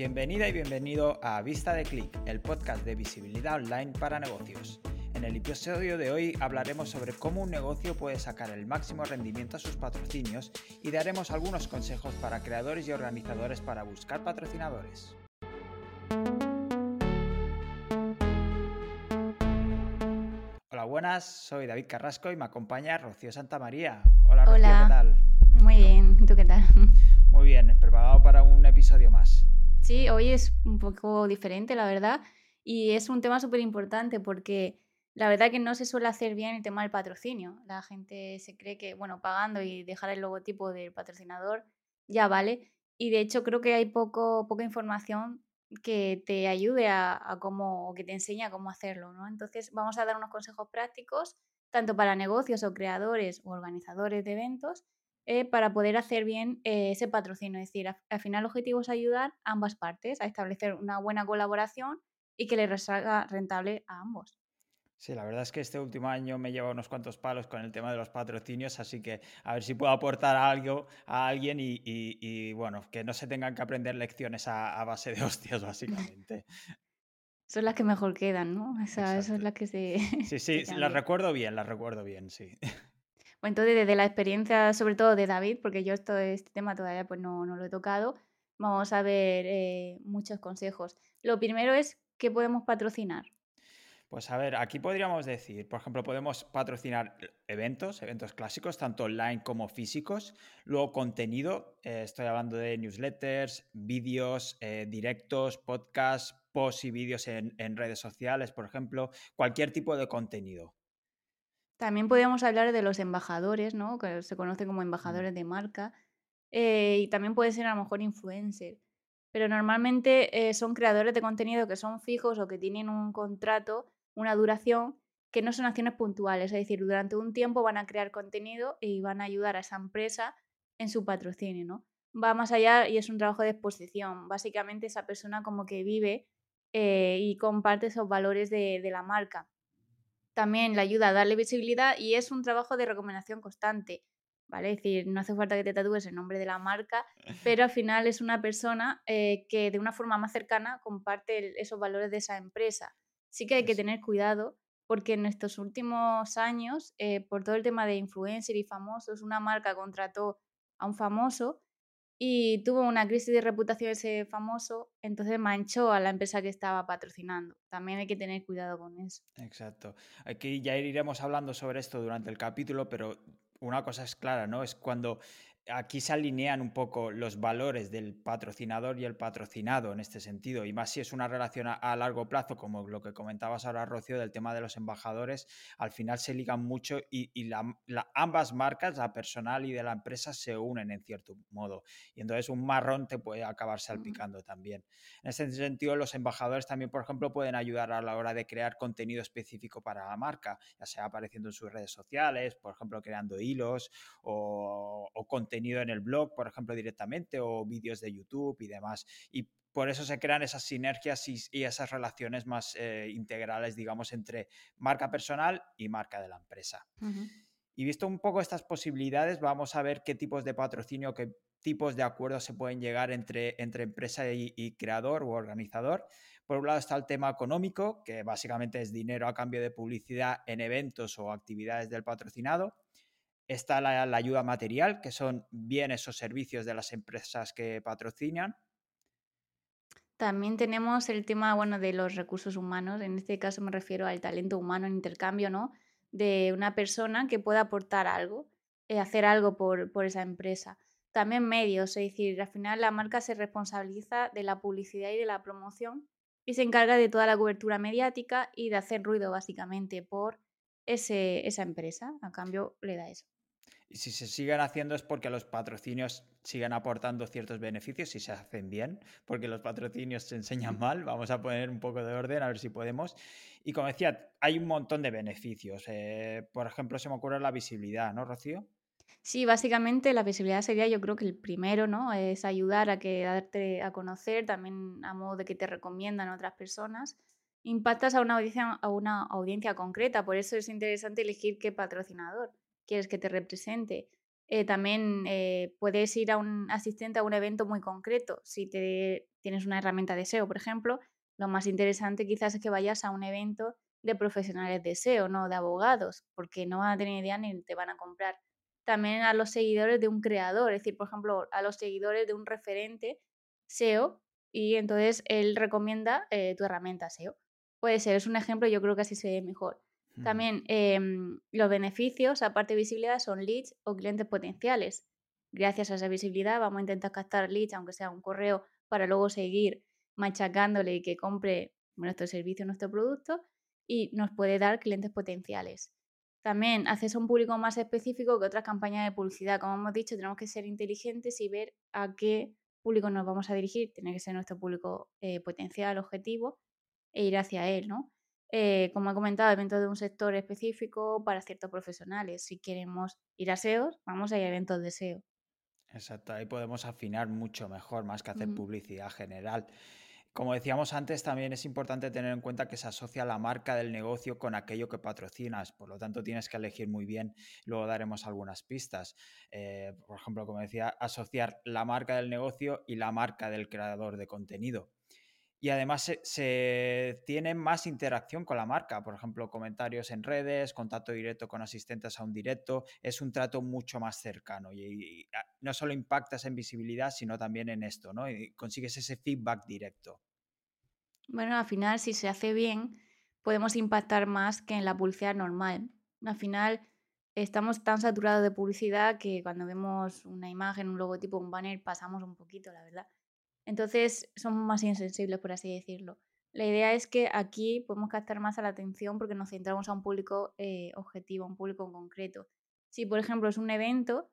Bienvenida y bienvenido a Vista de Click, el podcast de visibilidad online para negocios. En el episodio de hoy hablaremos sobre cómo un negocio puede sacar el máximo rendimiento a sus patrocinios y daremos algunos consejos para creadores y organizadores para buscar patrocinadores. Hola, buenas, soy David Carrasco y me acompaña Rocío Santamaría. Hola, Rocío, Hola. ¿qué tal? Muy bien, ¿tú qué tal? Muy bien, preparado para un episodio más. Sí, hoy es un poco diferente, la verdad, y es un tema súper importante porque la verdad que no se suele hacer bien el tema del patrocinio. La gente se cree que, bueno, pagando y dejar el logotipo del patrocinador ya vale, y de hecho creo que hay poco, poca información que te ayude a, a cómo, o que te enseñe cómo hacerlo, ¿no? Entonces vamos a dar unos consejos prácticos, tanto para negocios o creadores o organizadores de eventos, eh, para poder hacer bien eh, ese patrocinio. Es decir, a- al final el objetivo es ayudar a ambas partes a establecer una buena colaboración y que le salga rentable a ambos. Sí, la verdad es que este último año me lleva unos cuantos palos con el tema de los patrocinios, así que a ver si puedo aportar algo a alguien y, y- y, bueno, que no se tengan que aprender lecciones a, a base de hostias, básicamente. Son las que mejor quedan, ¿no? O sea, Exacto. son las que se, Sí, sí, las recuerdo bien, las recuerdo bien, sí. Bueno, entonces, desde la experiencia, sobre todo de David, porque yo esto, este tema todavía pues, no, no lo he tocado, vamos a ver eh, muchos consejos. Lo primero es qué podemos patrocinar. Pues a ver, aquí podríamos decir, por ejemplo, podemos patrocinar eventos, eventos clásicos, tanto online como físicos. Luego contenido, eh, estoy hablando de newsletters, vídeos, eh, directos, podcasts, posts y vídeos en, en redes sociales, por ejemplo, cualquier tipo de contenido. También podríamos hablar de los embajadores, ¿no? Que se conocen como embajadores de marca. eh, y también puede ser a lo mejor influencer. Pero normalmente eh, son creadores de contenido que son fijos o que tienen un contrato, una duración, que no son acciones puntuales. Es decir, durante un tiempo van a crear contenido y van a ayudar a esa empresa en su patrocinio, ¿no? Va más allá y es un trabajo de exposición. Básicamente esa persona como que vive eh, y comparte esos valores de, de la marca también le ayuda a darle visibilidad y es un trabajo de recomendación constante, ¿vale? Es decir, no hace falta que te tatúes el nombre de la marca, pero al final es una persona eh, que de una forma más cercana comparte el- esos valores de esa empresa. Sí que hay que tener cuidado porque en estos últimos años, eh, por todo el tema de influencer y famosos, una marca contrató a un famoso y tuvo una crisis de reputación ese famoso, entonces manchó a la empresa que estaba patrocinando. También hay que tener cuidado con eso. Exacto. Aquí ya iremos hablando sobre esto durante el capítulo, pero una cosa es clara, ¿no? Es cuando aquí se alinean un poco los valores del patrocinador y el patrocinado en este sentido, y más si es una relación a, a largo plazo, como lo que comentabas ahora, Rocío, del tema de los embajadores, al final se ligan mucho y, y la- la- ambas marcas, la personal y de la empresa, se unen en cierto modo. Y entonces un marrón te puede acabar salpicando también. En ese sentido, los embajadores también, por ejemplo, pueden ayudar a la hora de crear contenido específico para la marca, ya sea apareciendo en sus redes sociales, por ejemplo, creando hilos o, o contenido en el blog, por ejemplo, directamente, o vídeos de YouTube y demás. Y por eso se crean esas sinergias y, y esas relaciones más eh, integrales, digamos, entre marca personal y marca de la empresa. Y visto un poco estas posibilidades, vamos a ver qué tipos de patrocinio, qué tipos de acuerdos se pueden llegar entre, entre empresa y, y creador o organizador. Por un lado está el tema económico, que básicamente es dinero a cambio de publicidad en eventos o actividades del patrocinado. Está la, ayuda material, que son bienes o servicios de las empresas que patrocinan. También tenemos el tema, bueno, de los recursos humanos. En este caso me refiero al talento humano en intercambio, ¿no? De una persona que pueda aportar algo, eh, hacer algo por, por esa empresa. También medios, es decir, al final la marca se responsabiliza de la publicidad y de la promoción y se encarga de toda la cobertura mediática y de hacer ruido básicamente por ese, esa empresa. A cambio le da eso. Y si se siguen haciendo es porque los patrocinios siguen aportando ciertos beneficios y se hacen bien, porque los patrocinios se enseñan mal. Vamos a poner un poco de orden a ver si podemos. Y como decía, hay un montón de beneficios. Eh, por ejemplo, se me ocurre la visibilidad, ¿no, Rocío? Sí, básicamente la visibilidad sería yo creo que el primero, ¿no? Es ayudar a que darte a conocer, también a modo de que te recomiendan otras personas. Impactas a una audiencia, a una audiencia concreta, por eso es interesante elegir qué patrocinador quieres que te represente. Eh, también eh, puedes ir a un asistente a un evento muy concreto. Si te tienes una herramienta de SEO, por ejemplo, lo más interesante quizás es que vayas a un evento de profesionales de SEO, no de abogados, porque no van a tener idea ni te van a comprar. También a los seguidores de un creador, es decir, por ejemplo, a los seguidores de un referente SEO y entonces él recomienda eh, tu herramienta SEO. Puede ser, es un ejemplo, yo creo que así se ve mejor. También em, los beneficios, aparte de visibilidad, son leads o clientes potenciales. Gracias a esa visibilidad vamos a intentar captar leads, aunque sea un correo, para luego seguir machacándole y que compre nuestro servicio, nuestro producto y nos puede dar clientes potenciales. También acceso a un público más específico que otras campañas de publicidad. Como hemos dicho, tenemos que ser inteligentes y ver a qué público nos vamos a dirigir. Tiene que ser nuestro público eh, potencial, objetivo, e ir hacia él, ¿no? Eh, como he comentado, eventos de un sector específico para ciertos profesionales. Si queremos ir a SEO, vamos a ir a eventos de SEO. Exacto, ahí podemos afinar mucho mejor, más que hacer publicidad general. Como decíamos antes, también es importante tener en cuenta que se asocia la marca del negocio con aquello que patrocinas, por lo tanto tienes que elegir muy bien, luego daremos algunas pistas. Eh, por ejemplo, como decía, asociar la marca del negocio y la marca del creador de contenido. Y además se, se tiene más interacción con la marca, por ejemplo, comentarios en redes, contacto directo con asistentes a un directo, es un trato mucho más cercano y, y, no solo impactas en visibilidad, sino también en esto, ¿no? Y consigues ese feedback directo. Bueno, al final, si se hace bien, podemos impactar más que en la publicidad normal. Al final, estamos tan saturados de publicidad que cuando vemos una imagen, un logotipo, un banner, pasamos un poquito, la verdad. Entonces, somos más insensibles, por así decirlo. La idea es que aquí podemos captar más la atención porque nos centramos a un público eh, objetivo, a un público concreto. Si, por ejemplo, es un evento,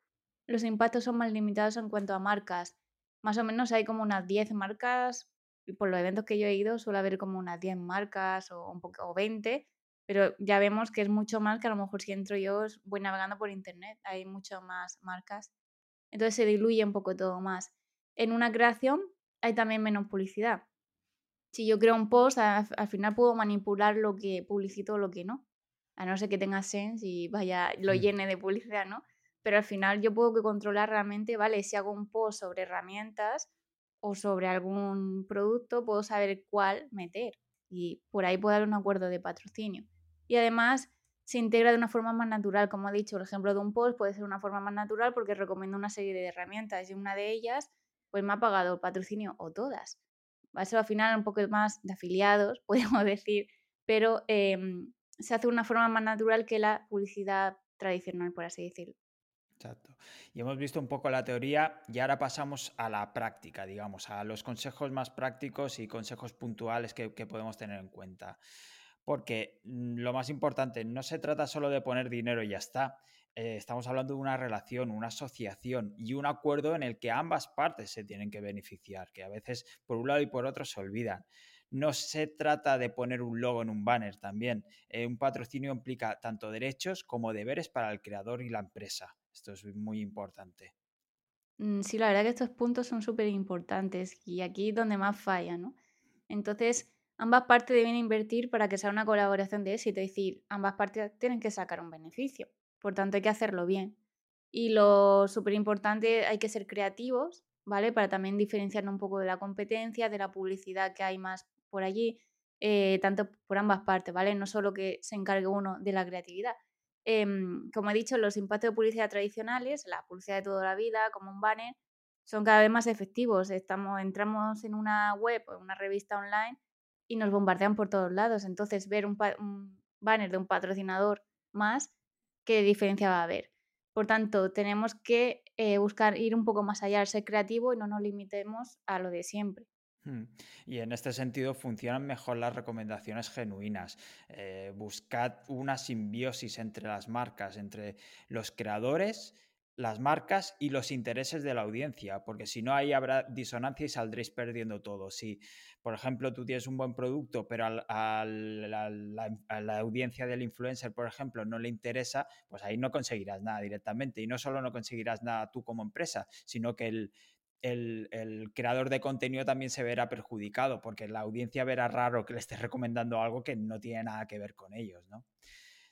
los impactos son más limitados en cuanto a marcas. Más o menos hay como unas 10 marcas y por los eventos que yo he ido suele haber como unas 10 marcas o, un poco, o 20, pero ya vemos que es mucho más que a lo mejor si entro yo voy navegando por internet, hay mucho más marcas. Entonces se diluye un poco todo más. En una creación hay también menos publicidad. Si yo creo un post, al, al final puedo manipular lo que publicito o lo que no. A no ser que tenga sense y vaya, lo llene de publicidad, ¿no? Pero al final yo puedo que controlar realmente, vale, si hago un post sobre herramientas, o sobre algún producto, puedo saber cuál meter y por ahí puedo dar un acuerdo de patrocinio. Y además se integra de una forma más natural, como he dicho, el ejemplo de un post puede ser una forma más natural porque recomiendo una serie de herramientas y una de ellas pues me ha pagado el patrocinio o todas. Va a ser al final un poco más de afiliados, podemos decir, pero eh, se hace de una forma más natural que la publicidad tradicional, por así decirlo. Exacto. Y hemos visto un poco la teoría y ahora pasamos a la práctica, digamos, a los consejos más prácticos y consejos puntuales que, que podemos tener en cuenta. Porque mm, lo más importante, no se trata solo de poner dinero y ya está. Eh, estamos hablando de una relación, una asociación y un acuerdo en el que ambas partes se tienen que beneficiar, que a veces por un lado y por otro se olvidan. No se trata de poner un logo en un banner también. Eh, un patrocinio implica tanto derechos como deberes para el creador y la empresa. Esto es muy importante. Mm, Sí, la verdad que estos puntos son súper importantes y aquí es donde más falla, ¿no? Entonces, ambas partes deben invertir para que sea una colaboración de éxito, es decir, ambas partes tienen que sacar un beneficio, por tanto hay que hacerlo bien. Y lo súper importante, hay que ser creativos, ¿vale? Para también diferenciarnos un poco de la competencia, de la publicidad que hay más por allí, eh, tanto por ambas partes, ¿vale? No solo que se encargue uno de la creatividad. Em, como he dicho, los impactos de publicidad tradicionales, la publicidad de toda la vida, como un banner, son cada vez más efectivos. Estamos, entramos en una web o en una revista online y nos bombardean por todos lados. Entonces, ver un, banner de un patrocinador más, ¿qué diferencia va a haber? Por tanto, tenemos que eh, buscar ir un poco más allá, ser creativo y no nos limitemos a lo de siempre. Hmm. Y en este sentido funcionan mejor las recomendaciones genuinas. Eh, buscad una simbiosis entre las marcas, entre los creadores, las marcas y los intereses de la audiencia, porque si no ahí habrá disonancia y saldréis perdiendo todo. Si, por ejemplo, tú tienes un buen producto, pero a la, audiencia del influencer, por ejemplo, no le interesa, pues ahí no conseguirás nada directamente. Y no solo no conseguirás nada tú como empresa, sino que el el, el, creador de contenido también se verá perjudicado porque la audiencia verá raro que le estés recomendando algo que no tiene nada que ver con ellos, ¿no?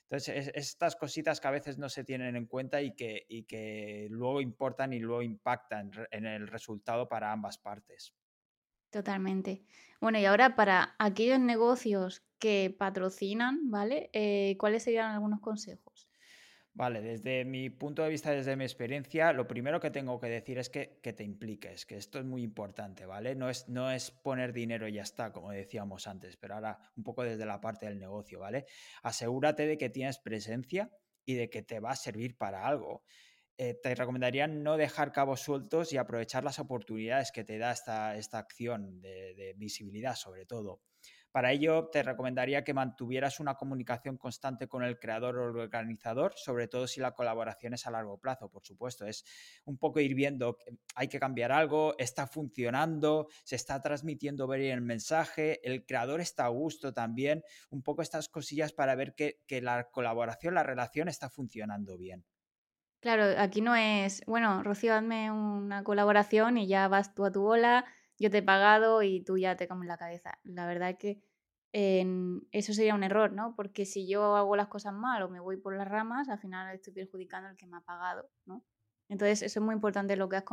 Entonces, es, estas cositas que a veces no se tienen en cuenta y que, y que luego importan y luego impactan en el resultado para ambas partes. Totalmente. Bueno, y ahora para aquellos negocios que patrocinan, ¿vale? Eh, ¿cuáles serían algunos consejos? Vale, desde mi punto de vista, desde mi experiencia, lo primero que tengo que decir es que, que te impliques, que esto es muy importante, ¿vale? No es, no es poner dinero y ya está, como decíamos antes, pero ahora un poco desde la parte del negocio, ¿vale? Asegúrate de que tienes presencia y de que te va a servir para algo. Eh, te recomendaría no dejar cabos sueltos y aprovechar las oportunidades que te da esta, esta acción de, de visibilidad, sobre todo. Para ello, te recomendaría que mantuvieras una comunicación constante con el creador o el organizador, sobre todo si la colaboración es a largo plazo, por supuesto. Es un poco ir viendo, hay que cambiar algo, está funcionando, se está transmitiendo bien el mensaje, el creador está a gusto también, un poco estas cosillas para ver que, la colaboración, la relación está funcionando bien. Claro, aquí no es, bueno, Rocío, hazme una colaboración y ya vas tú a tu bola, yo te he pagado y tú ya te comes la cabeza. La verdad es que en- eso sería un error, ¿no? Porque si yo hago las cosas mal o me voy por las ramas, al final estoy perjudicando al que me ha pagado, ¿no? Entonces, eso es muy importante lo que has,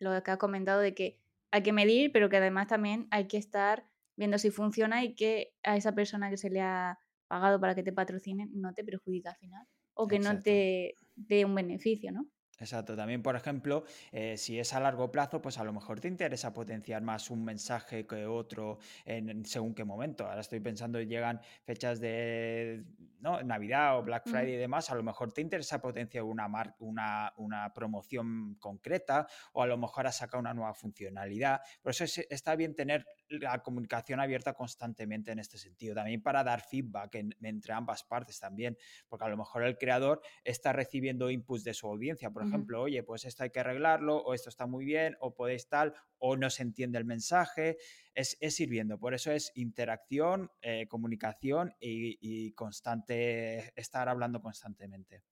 lo que has comentado de que hay que medir, pero que además también hay que estar viendo si funciona y que a esa persona que se le ha pagado para que te patrocine no te perjudica al final o que no te dé un beneficio, ¿no? Exacto. También, por ejemplo, eh, si es a largo plazo, pues a lo mejor te interesa potenciar más un mensaje que otro en, según qué momento. Ahora estoy pensando, llegan fechas de ¿no? Navidad o Black Friday y demás, a lo mejor te interesa potenciar una, mar- una, una promoción concreta o a lo mejor has sacado una nueva funcionalidad. Por eso es- está bien tener la comunicación abierta constantemente en este sentido. También para dar feedback en- entre ambas partes también, porque a lo mejor el creador está recibiendo inputs de su audiencia. Por ejemplo, oye, pues esto hay que arreglarlo, o esto está muy bien, o podéis tal, o no se entiende el mensaje. Es, es ir viendo. Por eso es interacción, eh, comunicación y, y constante, estar hablando constantemente.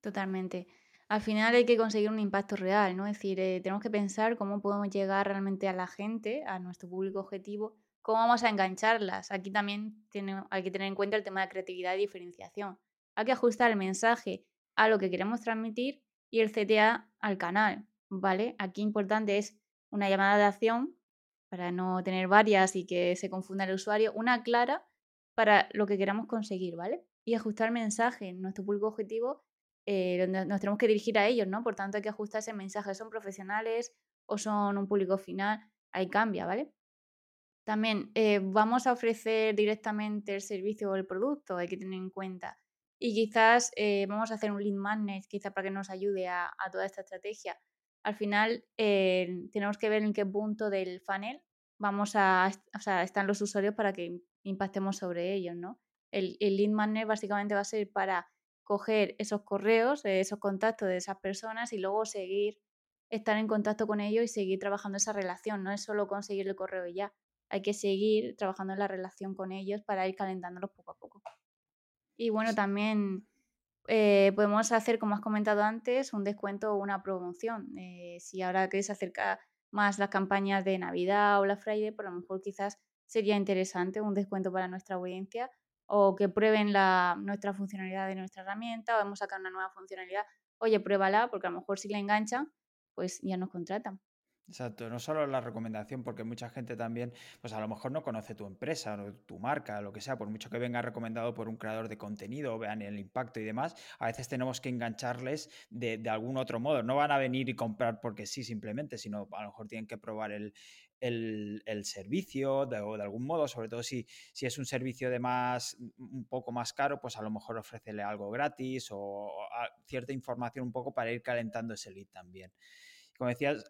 Totalmente. Al final hay que conseguir un impacto real, ¿no? Es decir, eh, tenemos que pensar cómo podemos llegar realmente a la gente, a nuestro público objetivo, cómo vamos a engancharlas. Aquí también tiene- hay que tener en cuenta el tema de creatividad y diferenciación. Hay que ajustar el mensaje a lo que queremos transmitir y el CTA al canal, ¿vale? Aquí importante es una llamada de acción para no tener varias y que se confunda el usuario, una clara para lo que queramos conseguir, ¿vale? Y ajustar el mensaje en nuestro público objetivo eh, nos tenemos que dirigir a ellos, ¿no? Por tanto, hay que ajustar ese mensaje. ¿Son profesionales o son un público final? Ahí cambia, ¿vale? También, eh, vamos a ofrecer directamente el servicio o el producto, hay que tener en cuenta. Y quizás eh, vamos a hacer un lead magnet, quizás para que nos ayude a, a toda esta estrategia. Al final, eh, tenemos que ver en qué punto del funnel vamos a, o sea, están los usuarios para que impactemos sobre ellos, ¿no? El, el lead magnet básicamente va a ser para coger esos correos, eh, esos contactos de esas personas y luego seguir, estar en contacto con ellos y seguir trabajando esa relación. No es solo conseguir el correo y ya hay que seguir trabajando en la relación con ellos para ir calentándolos poco a poco. Y bueno, también eh, podemos hacer, como has comentado antes, un descuento o una promoción. Eh, si ahora que se acerca más las campañas de Navidad o la Friday, por lo mejor quizás sería interesante un descuento para nuestra audiencia o que prueben la, nuestra funcionalidad de nuestra herramienta o hemos sacado una nueva funcionalidad. Oye, pruébala porque a lo mejor si la enganchan, pues ya nos contratan. Exacto, no solo la recomendación, porque mucha gente también, pues a lo mejor no conoce tu empresa o tu marca, lo que sea, por mucho que venga recomendado por un creador de contenido vean el impacto y demás, a veces tenemos que engancharles de, de algún otro modo. No van a venir y comprar porque sí, simplemente, sino a lo mejor tienen que probar el, el- el servicio de, o de algún modo, sobre todo si, si es un servicio de más, un poco más caro, pues a lo mejor ofrecerle algo gratis o, a- cierta información un poco para ir calentando ese lead también como decías,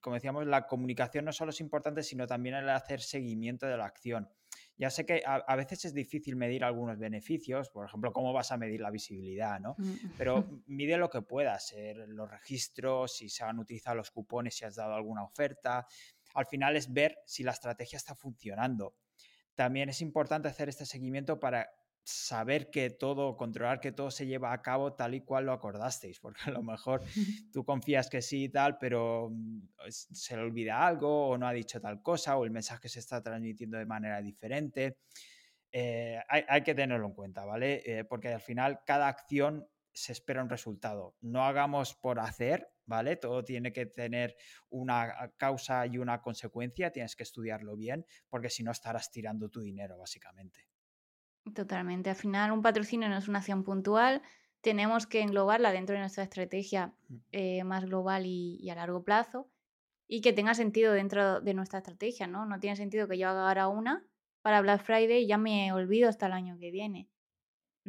como decíamos, la comunicación no solo es importante, sino también el hacer seguimiento de la acción. Ya sé que a, a, veces es difícil medir algunos beneficios, por ejemplo, cómo vas a medir la visibilidad, ¿no? Pero mide lo que puedas, eh, los registros, si se han utilizado los cupones, si has dado alguna oferta. Al final es ver si la estrategia está funcionando. También es importante hacer este seguimiento para saber que todo, controlar que todo se lleva a cabo tal y cual lo acordasteis, porque a lo mejor tú confías que sí y tal, pero mm, se le olvida algo o no ha dicho tal cosa o el mensaje se está transmitiendo de manera diferente. Eh, hay, hay, que tenerlo en cuenta, ¿vale? Eh, porque al final cada acción se espera un resultado. No hagamos por hacer, ¿vale? Todo tiene que tener una causa y una consecuencia, tienes que estudiarlo bien, porque si no estarás tirando tu dinero, básicamente. Totalmente. Al final, un patrocinio no es una acción puntual, tenemos que englobarla dentro de nuestra estrategia eh, más global y, a largo plazo y que tenga sentido dentro de nuestra estrategia, ¿no? No tiene sentido que yo haga ahora una para Black Friday y ya me olvido hasta el año que viene.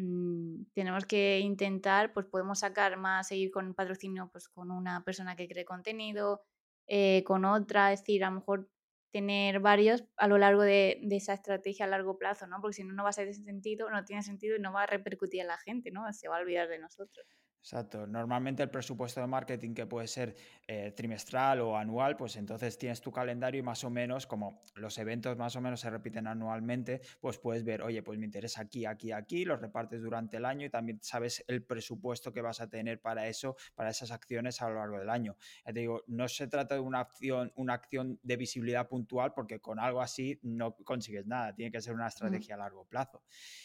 Mm, tenemos que intentar, pues podemos sacar más, seguir con patrocinio pues con una persona que cree contenido, eh, con otra, es decir, a lo mejor tener varios a lo largo de, de, esa estrategia a largo plazo, ¿no? Porque si no, no va a ser ese sentido, no tiene sentido y no va a repercutir en la gente, ¿no? Se va a olvidar de nosotros. Exacto. Normalmente el presupuesto de marketing que puede ser eh, trimestral o anual, pues entonces tienes tu calendario y más o menos, como los eventos más o menos se repiten anualmente, pues puedes ver, oye, pues me interesa aquí, aquí, aquí, los repartes durante el año y también sabes el presupuesto que vas a tener para eso, para esas acciones a lo largo del año. Ya te digo, no se trata de una acción, una acción de visibilidad puntual porque con algo así no consigues nada, tiene que ser una estrategia a largo plazo.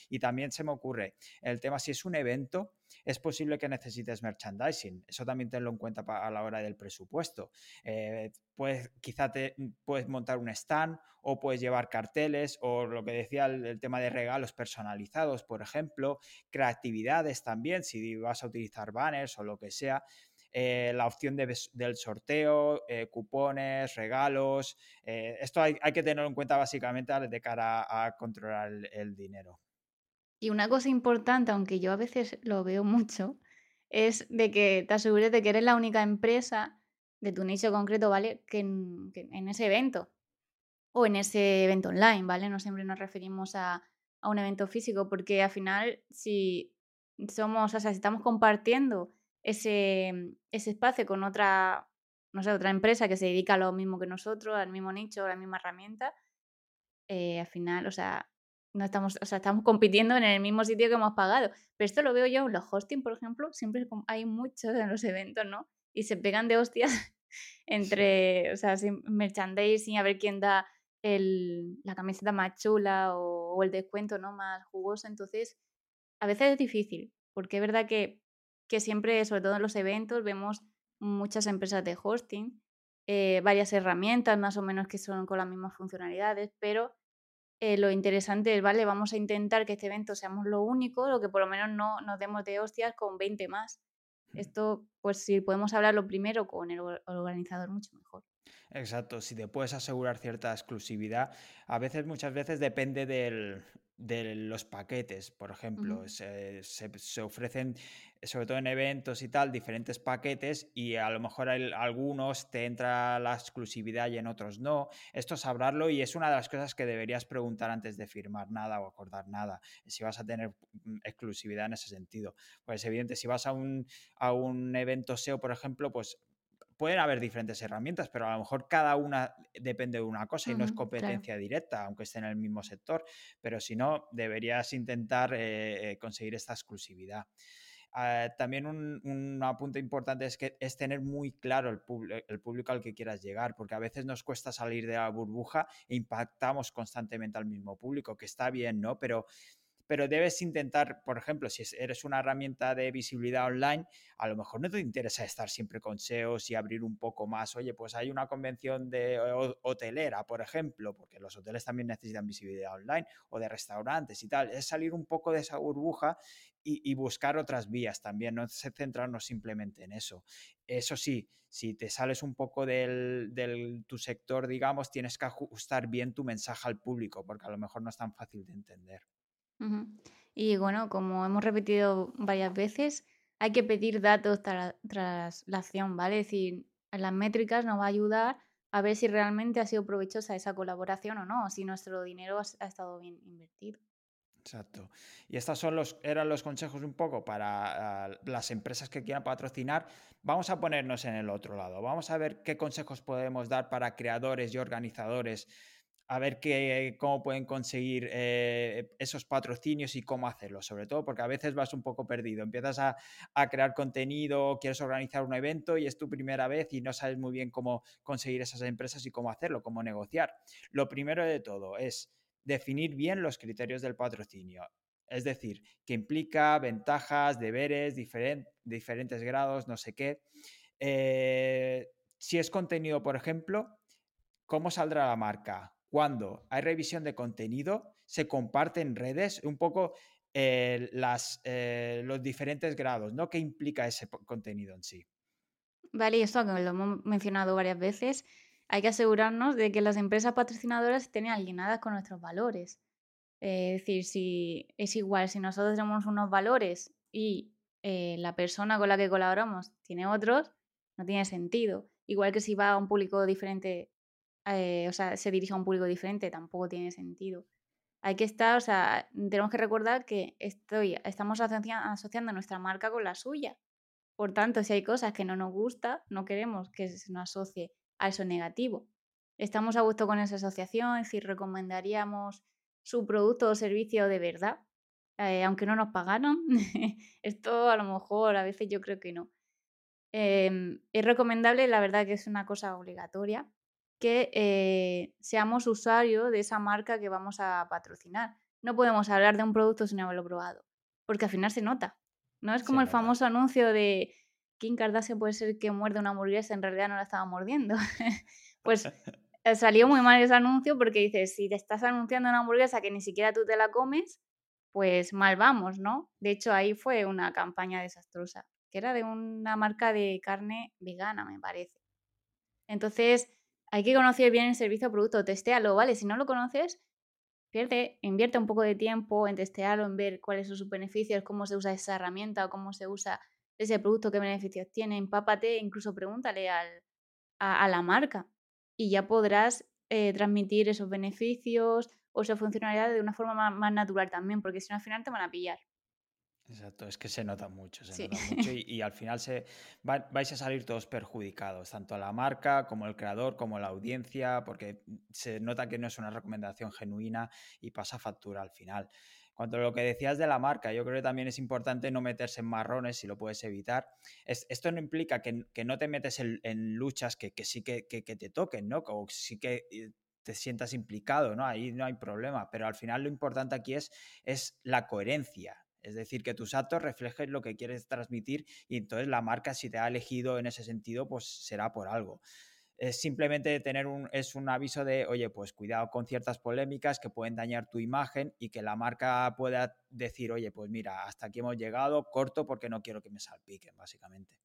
Y también se me ocurre el tema, si es un evento, es posible que necesites merchandising. Eso también tenlo en cuenta a la hora del presupuesto. Eh, puedes, quizá te, puedes montar un stand o puedes llevar carteles o lo que decía el, tema de regalos personalizados, por ejemplo, creatividades también, si vas a utilizar banners o lo que sea. Eh, la opción del sorteo, eh, cupones, regalos. esto hay, que tenerlo en cuenta básicamente de cara a controlar el dinero. Y una cosa importante, aunque yo a veces lo veo mucho, es de que te asegures de que eres la única empresa de tu nicho concreto, ¿vale? Que en, ese evento o en ese evento online, ¿vale? No siempre nos referimos a, un evento físico, porque al final, si somos, o sea, si estamos compartiendo ese, ese espacio con otra, no sé, otra empresa que se dedica a lo mismo que nosotros, al mismo nicho, a la misma herramienta, eh, al final, o sea, no estamos, o sea, estamos compitiendo en el mismo sitio que hemos pagado. Pero esto lo veo yo en los hosting, por ejemplo, siempre hay muchos en los eventos, ¿no? Y se pegan de hostias entre, o sea, sin merchandising, a ver quién da el, la camiseta más chula o, el descuento, ¿no? Más jugoso. Entonces, a veces es difícil, porque es verdad que, que siempre, sobre todo en los eventos, vemos muchas empresas de hosting, eh, varias herramientas más o menos que son con las mismas funcionalidades, pero eh, lo interesante es, vale, vamos a intentar que este evento seamos lo único, lo que por lo menos no nos demos de hostias con 20 más. Esto, pues si podemos hablarlo primero con el organizador, mucho mejor. Exacto, si te puedes asegurar cierta exclusividad, a veces, muchas veces depende del, de los paquetes, por ejemplo. se, ofrecen, sobre todo en eventos y tal, diferentes paquetes y a lo mejor algunos te entra la exclusividad y en otros no. Esto es hablarlo y es una de las cosas que deberías preguntar antes de firmar nada o acordar nada, si vas a tener mm, exclusividad en ese sentido. Pues evidente, si vas a un, a un evento SEO, por ejemplo, pues pueden haber diferentes herramientas, pero a lo mejor cada una depende de una cosa y no es competencia directa, aunque esté en el mismo sector. Pero si no, deberías intentar eh, eh, conseguir esta exclusividad. Ah, también un, un, apunte importante es que es tener muy claro el, el, público al que quieras llegar, porque a veces nos cuesta salir de la burbuja e impactamos constantemente al mismo público, que está bien, ¿no? Pero pero debes intentar, por ejemplo, si eres una herramienta de visibilidad online, a lo mejor no te interesa estar siempre con SEOs y abrir un poco más. Oye, pues hay una convención de hotelera, por ejemplo, porque los hoteles también necesitan visibilidad online o de restaurantes y tal. Es salir un poco de esa burbuja y, buscar otras vías también, no centrarnos simplemente en eso. Eso sí, si te sales un poco del, del, tu sector, digamos, tienes que ajustar bien tu mensaje al público, porque a lo mejor no es tan fácil de entender. Y bueno, como hemos repetido varias veces, hay que pedir datos tras la acción, ¿vale? Es decir, las métricas nos va a ayudar a ver si realmente ha sido provechosa esa colaboración o no, si nuestro dinero ha, estado bien invertido. Exacto. Y estos son los, eran los consejos un poco para ah, las empresas que quieran patrocinar. Vamos a ponernos en el otro lado. Vamos a ver qué consejos podemos dar para creadores y organizadores a ver qué, cómo pueden conseguir eh, esos patrocinios y cómo hacerlo, sobre todo porque a veces vas un poco perdido, empiezas a, crear contenido, quieres organizar un evento y es tu primera vez y no sabes muy bien cómo conseguir esas empresas y cómo hacerlo, cómo negociar. Lo primero de todo es definir bien los criterios del patrocinio. Es decir, que implica ventajas, deberes, diferentes grados, no sé qué. eh, si es contenido, por ejemplo, ¿cómo saldrá la marca? ¿Cuándo? ¿Hay revisión de contenido? ¿Se comparte en redes? Un poco eh, eh, los diferentes grados, ¿no? ¿Qué implica ese contenido en sí? Vale, y esto que lo hemos mencionado varias veces, hay que asegurarnos de que las empresas patrocinadoras estén alineadas con nuestros valores. Eh, es decir, si es igual, si nosotros tenemos unos valores y la persona con la que colaboramos tiene otros, no tiene sentido. Igual que si va a un público diferente, o sea, se dirige a un público diferente, tampoco tiene sentido hay que estar, o sea, tenemos que recordar que estoy, estamos asociando nuestra marca con la suya. Por tanto, si hay cosas que no nos gusta, no queremos que se nos asocie a eso negativo. Estamos a gusto con esa asociación, es decir, recomendaríamos su producto o servicio de verdad, eh, aunque no nos pagaron. Esto a lo mejor a veces yo creo que no. Em, es recomendable, la verdad que es una cosa obligatoria, que eh, seamos usuarios de esa marca que vamos a patrocinar. No podemos hablar de un producto sin haberlo probado, porque al final se nota. No es como el famoso anuncio de Kim Kardashian puede ser que muerde una hamburguesa, en realidad no la estaba mordiendo. pues eh, salió muy mal ese anuncio porque dices, si te estás anunciando una hamburguesa que ni siquiera tú te la comes, pues mal vamos, ¿no? De hecho, ahí fue una campaña desastrosa, que era de una marca de carne vegana, me parece. Entonces, hay que conocer bien el servicio o producto, testéalo, ¿vale? Si no lo conoces, pierde, invierte un poco de tiempo en testearlo, en ver cuáles son sus beneficios, cómo se usa esa herramienta o cómo se usa ese producto, qué beneficios tiene, empápate, incluso pregúntale al, a, la marca y ya podrás eh, transmitir esos beneficios o esa funcionalidad de una forma más, más natural también, porque si no al final te van a pillar. Exacto, es que se nota mucho, se nota mucho y, al final se, vais a salir todos perjudicados, tanto la marca como el creador, como la audiencia, porque se nota que no es una recomendación genuina y pasa factura al final. Cuanto a lo que decías de la marca, yo creo que también es importante no meterse en marrones si lo puedes evitar. esto no implica que, no te metes en, luchas que, sí que, que, te toquen, ¿no? O sí que eh, te sientas implicado, ¿no? Ahí no hay problema, pero al final lo importante aquí es, es la coherencia es decir, que tus actos reflejen lo que quieres transmitir y entonces la marca, si te ha elegido en ese sentido, pues será por algo. Es simplemente tener un, es un aviso de, oye, pues cuidado con ciertas polémicas que pueden dañar tu imagen y que la marca pueda decir, oye, pues mira, hasta aquí hemos llegado, corto porque no quiero que me salpiquen, básicamente.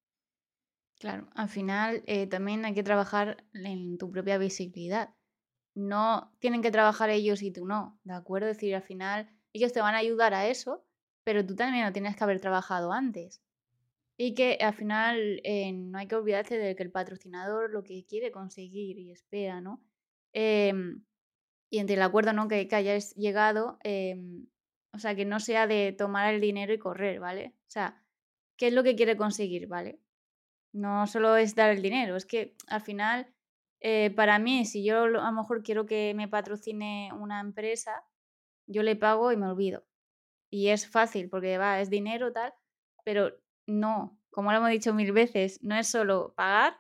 Claro, al final eh, también hay que trabajar en tu propia visibilidad. No tienen que trabajar ellos y tú no, ¿de acuerdo? Es decir, al final ellos te van a ayudar a eso, pero tú también lo tienes que haber trabajado antes. Y que al final eh, no hay que olvidarse de que el patrocinador lo que quiere conseguir y espera, ¿no? Em, y entre el acuerdo, ¿no? Que, que hayas llegado, em, o sea, que no sea de tomar el dinero y correr, ¿vale? O sea, ¿qué es lo que quiere conseguir, ¿vale? No solo es dar el dinero, es que al final, eh, para mí, si yo a lo mejor quiero que me patrocine una empresa, yo le pago y me olvido y es fácil porque va, es dinero tal, pero no, como lo hemos dicho mil veces, no es solo pagar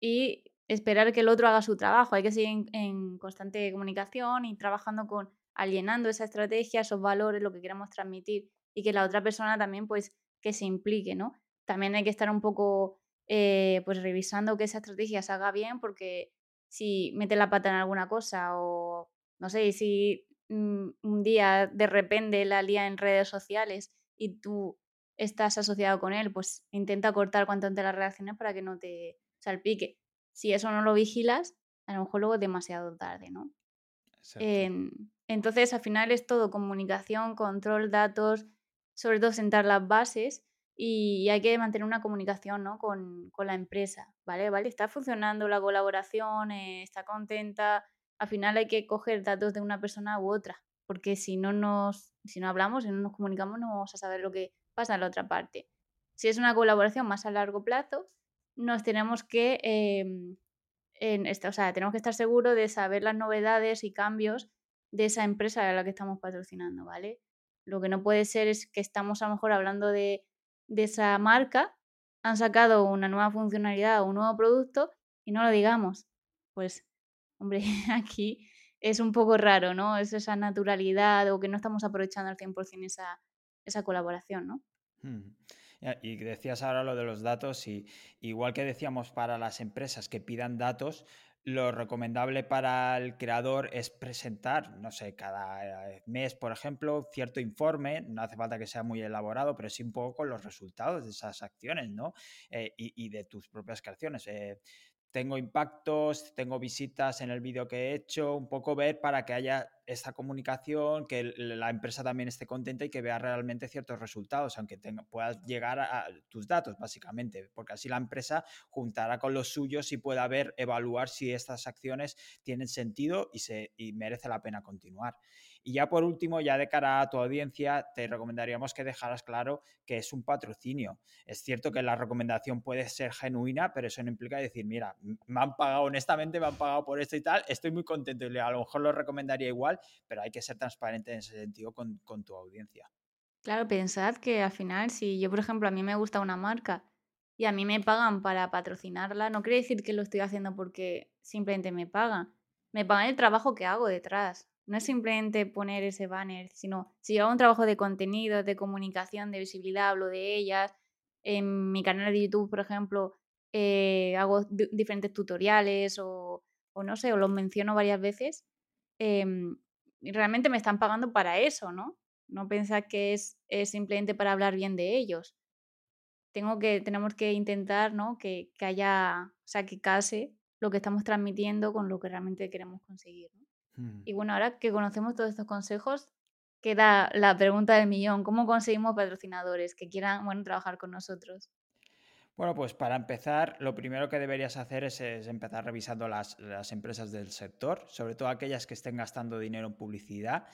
y esperar que el otro haga su trabajo, hay que seguir en, constante comunicación y trabajando con, alienando esa estrategia, esos valores, lo que queramos transmitir y que la otra persona también pues que se implique, ¿no? También hay que estar un poco eh, pues revisando que esa estrategia se haga bien porque si mete la pata en alguna cosa o no sé, si un día de repente la lía en redes sociales y tú estás asociado con él, pues intenta cortar cuanto antes las reacciones para que no te salpique. Si eso no lo vigilas, a lo mejor luego es demasiado tarde, ¿no? entonces, al final es todo comunicación, control, datos, sobre todo sentar las bases y, hay que mantener una comunicación ¿no? con, con, la empresa, ¿vale? ¿vale? Está funcionando la colaboración, eh, está contenta, al final hay que coger datos de una persona u otra, porque si no nos, si no hablamos, y no nos comunicamos, no vamos a saber lo que pasa en la otra parte. Si es una colaboración más a largo plazo, nos tenemos que, em, en o sea, tenemos que estar seguros de saber las novedades y cambios de esa empresa a la que estamos patrocinando, ¿vale? Lo que no puede ser es que estamos a lo mejor hablando de, de esa marca, han sacado una nueva funcionalidad o un nuevo producto y no lo digamos. Pues hombre, aquí es un poco raro, ¿no? Es esa naturalidad o que no estamos aprovechando al 100% esa, esa colaboración, ¿no? Y decías ahora lo de los datos y igual que decíamos para las empresas que pidan datos, lo recomendable para el creador es presentar, no sé, cada eh, mes, por ejemplo, cierto informe, no hace falta que sea muy elaborado, pero sí un poco con los resultados de esas acciones, ¿no? Eh, y, de tus propias creaciones. Eh, tengo impactos, tengo visitas en el vídeo que he hecho, un poco ver para que haya esta comunicación, que la empresa también esté contenta y que vea realmente ciertos resultados, aunque puedas llegar a, tus datos, básicamente, porque así la empresa juntará con los suyos y pueda ver, evaluar si estas acciones tienen sentido y, se, y merece la pena continuar. Y ya por último, ya de cara a tu audiencia, te recomendaríamos que dejaras claro que es un patrocinio. Es cierto que la recomendación puede ser genuina, pero eso no implica decir, mira, me han pagado honestamente, me han pagado por esto y tal, estoy muy contento y a lo mejor lo recomendaría igual, pero hay que ser transparente en ese sentido con, con tu audiencia. Claro, pensad que al final, si yo, por ejemplo, a mí me gusta una marca y a mí me pagan para patrocinarla, no quiere decir que lo estoy haciendo porque simplemente me pagan. Me pagan el trabajo que hago detrás. No es simplemente poner ese banner, sino si yo hago un trabajo de contenido, de comunicación, de visibilidad, hablo de ellas. En mi canal de YouTube, por ejemplo, eh, hago diferentes tutoriales o, no sé, o los menciono varias veces. Y realmente me están pagando para eso, ¿no? No pensar que es, simplemente para hablar bien de ellos. Tengo que, tenemos que intentar, ¿no? Que, que haya, o sea, que case lo que estamos transmitiendo con lo que realmente queremos conseguir. Y bueno, ahora que conocemos todos estos consejos, queda la pregunta del millón. ¿Cómo conseguimos patrocinadores que quieran bueno, trabajar con nosotros? Bueno, pues para empezar, lo primero que deberías hacer es, empezar revisando las, las, empresas del sector, sobre todo aquellas que estén gastando dinero en publicidad.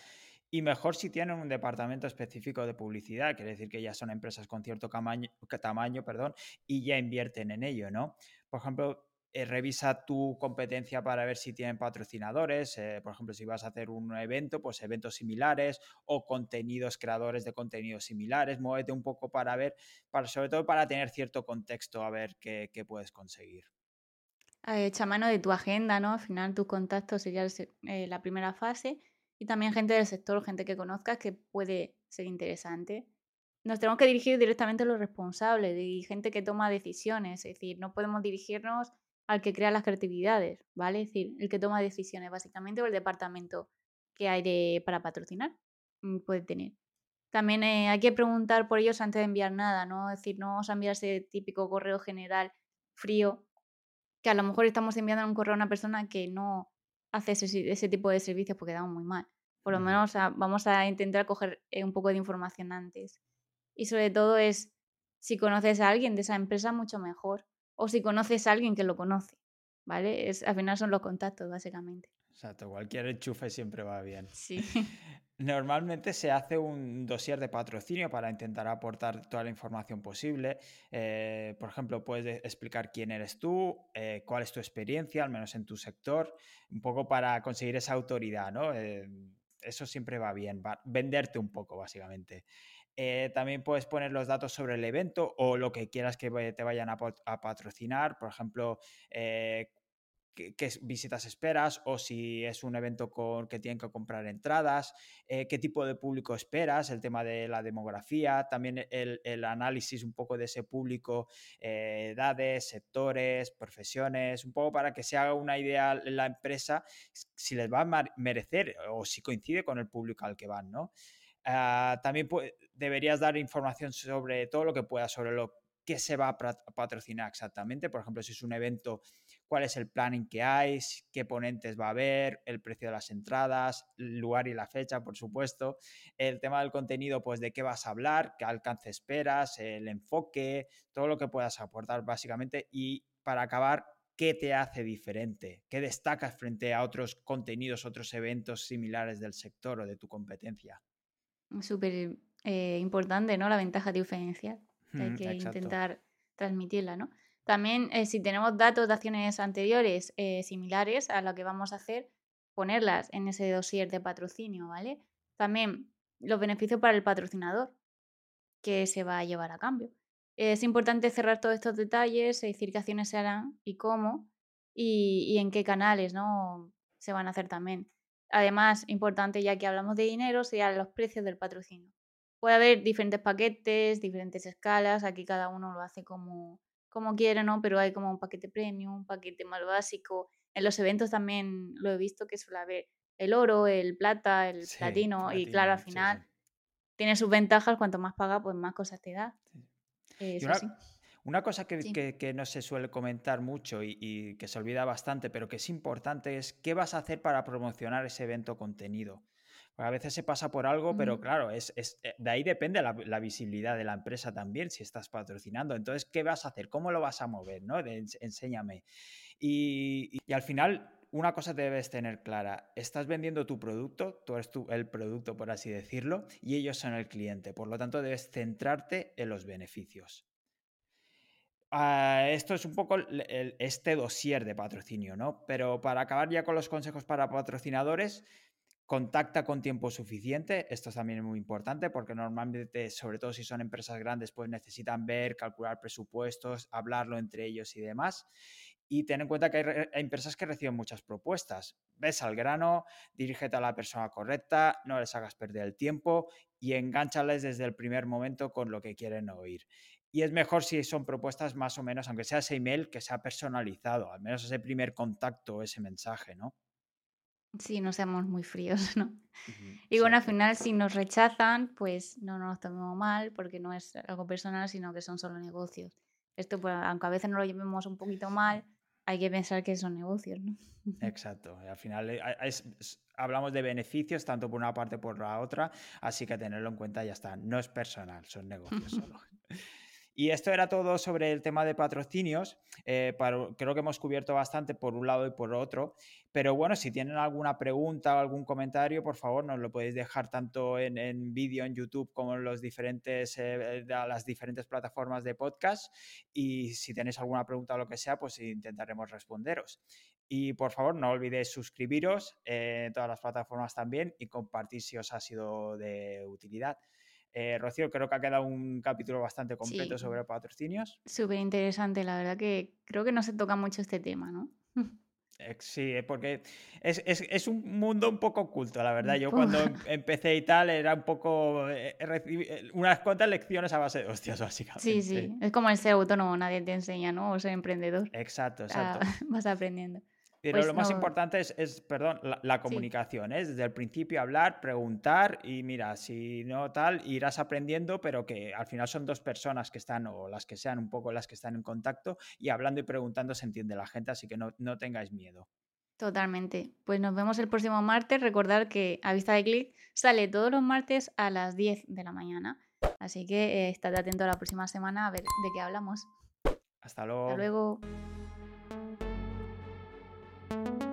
Y mejor si tienen un departamento específico de publicidad, quiere decir que ya son empresas con cierto tamaño, tamaño perdón, y ya invierten en ello, ¿no? Por ejemplo, eh, revisa tu competencia para ver si tienen patrocinadores, eh, por ejemplo, si vas a hacer un evento, pues eventos similares o contenidos, creadores de contenidos similares, muévete un poco para ver, para, sobre todo para tener cierto contexto, a ver qué, puedes conseguir. Echa mano de tu agenda, ¿no? Al final tus contactos sería eh, la primera fase y también gente del sector, gente que conozcas que puede ser interesante nos tenemos que dirigir directamente a los responsables y gente que toma decisiones. Es decir, no podemos dirigirnos al que crea las creatividades, ¿vale? Es decir, el que toma decisiones básicamente o el departamento que hay de, para patrocinar mm, puede tener. También eh, hay que preguntar por ellos antes de enviar nada, ¿no? Es decir, no vamos a enviar ese típico correo general frío, que a lo mejor estamos enviando un correo a una persona que no hace ese, tipo de servicios porque da muy mal. Por lo menos vamos a intentar coger eh, un poco de información antes. Y sobre todo es, si conoces a alguien de esa empresa, mucho mejor o si conoces a alguien que lo conoce, ¿vale? Es, al final son los contactos, básicamente. Exacto, cualquier enchufe siempre va bien. Sí. Normalmente se hace un dossier de patrocinio para intentar aportar toda la información posible. Eh, por ejemplo, puedes explicar quién eres tú, eh, cuál es tu experiencia, al menos en tu sector, un poco para conseguir esa autoridad, ¿no? Eh, eso siempre va bien, venderte un poco, básicamente. Eh, también puedes poner los datos sobre el evento o lo que quieras que te vayan a, patrocinar. Por ejemplo, eh, qué, visitas esperas o si es un evento con, que tienen que comprar entradas, eh, qué tipo de público esperas, el tema de la demografía, también el, análisis un poco de ese público, edades, sectores, profesiones, un poco para que se haga una idea la empresa si les va a merecer o si coincide con el público al que van, ¿no? Ah, también deberías dar información sobre todo lo que puedas, sobre lo que se va a patrocinar exactamente. Por ejemplo, si es un evento, cuál es el planning que hay, qué ponentes va a haber, el precio de las entradas, el lugar y la fecha, por supuesto. El tema del contenido, pues de qué vas a hablar, qué alcance esperas, el enfoque, todo lo que puedas aportar básicamente. Y para acabar, ¿qué te hace diferente? ¿Qué destacas frente a otros contenidos, otros eventos similares del sector o de tu competencia? Súper eh, importante, ¿no? La ventaja diferencial. hay que intentar transmitirla, ¿no? También, eh, si tenemos datos de acciones anteriores eh, similares a lo que vamos a hacer, ponerlas en ese dossier de patrocinio, ¿vale? También los beneficios para el patrocinador que se va a llevar a cambio. Es importante cerrar todos estos detalles, decir qué acciones se harán y cómo y, y en qué canales ¿no? se van a hacer también. Además, importante ya que hablamos de dinero, serían los precios del patrocinio. puede haber diferentes paquetes, diferentes escalas, aquí cada uno lo hace como, como quiere, ¿no? Pero hay como un paquete premium, un paquete más básico. En los eventos también lo he visto que suele haber el oro, el plata, el platino, y claro, al final tiene sus ventajas, cuanto más paga, pues más cosas te da. una, cosa que, no se suele comentar mucho y, que se olvida bastante, pero que es importante, es qué vas a hacer para promocionar ese evento contenido. a veces se pasa por algo, pero claro, es, eh, de ahí depende la, visibilidad de la empresa también, si estás patrocinando. Entonces, ¿qué vas a hacer? ¿Cómo lo vas a mover? ¿no? enséñame. y, al final, una cosa debes tener clara, estás vendiendo tu producto, tú eres el producto por así decirlo, y ellos son el cliente, por lo tanto debes centrarte en los beneficios. Ah, esto es un poco este dossier de patrocinio, ¿no? Pero para acabar ya con los consejos para patrocinadores, contacta con tiempo suficiente. Esto también es muy importante porque normalmente, sobre todo si son empresas grandes, pues necesitan ver, calcular presupuestos, hablarlo entre ellos y demás y ten en cuenta que hay, empresas que reciben muchas propuestas. Ves al grano, dirígete a la persona correcta, no les hagas perder el tiempo y enganchales desde el primer momento con lo que quieren oír. Y es mejor si son propuestas más o menos, aunque sea ese email, que sea personalizado, al menos ese primer contacto, ese mensaje, ¿no? Sí, no seamos muy fríos, ¿no? y bueno, al final, si nos rechazan, pues no nos tomemos mal, porque no es algo personal, sino que son solo negocios. Esto, pues, aunque a veces no lo llevemos un poquito mal, hay que pensar que son negocios, ¿no? Exacto. Al final eh, hablamos de beneficios tanto por una parte como por la otra, así que tenerlo en cuenta ya está. No es personal, son negocios solo. Y esto era todo sobre el tema de patrocinios. Eh, creo que hemos cubierto bastante por un lado y por otro. Pero bueno, si tienen alguna pregunta o algún comentario, por favor, nos lo podéis dejar tanto en, vídeo en YouTube como en diferentes, eh, las diferentes plataformas de podcast. Y si tenéis alguna pregunta o lo que sea, pues intentaremos responderos. Y por favor, no olvidéis suscribiros en todas las plataformas también y compartir si os ha sido de utilidad. Eh, Rocío, creo que ha quedado un capítulo bastante completo sobre patrocinios. Súper interesante, la verdad que creo que no se toca mucho este tema, ¿no? Sí, eh, porque es, un mundo un poco oculto, la verdad. Yo cuando em, empecé y tal era un poco... Eh, unas cuantas lecciones a base de hostias, básicamente. Sí, sí. Es como el ser autónomo, nadie te enseña, ¿no? O ser emprendedor. Exacto, exacto. vas aprendiendo. Pero pues lo más importante es, perdón, la, comunicación, ¿eh? desde el principio hablar, preguntar y mira, si no tal, irás aprendiendo, pero que al final son dos personas que están, o las que sean un poco las que están en contacto, y hablando y preguntando se entiende la gente, así que no, no tengáis miedo. Totalmente. Pues nos vemos el próximo martes. Recordad que a vista de clic sale todos los martes a las 10 de la mañana. Así que eh, estate atento a la próxima semana a ver de qué hablamos. Hasta luego. Hasta luego. thank you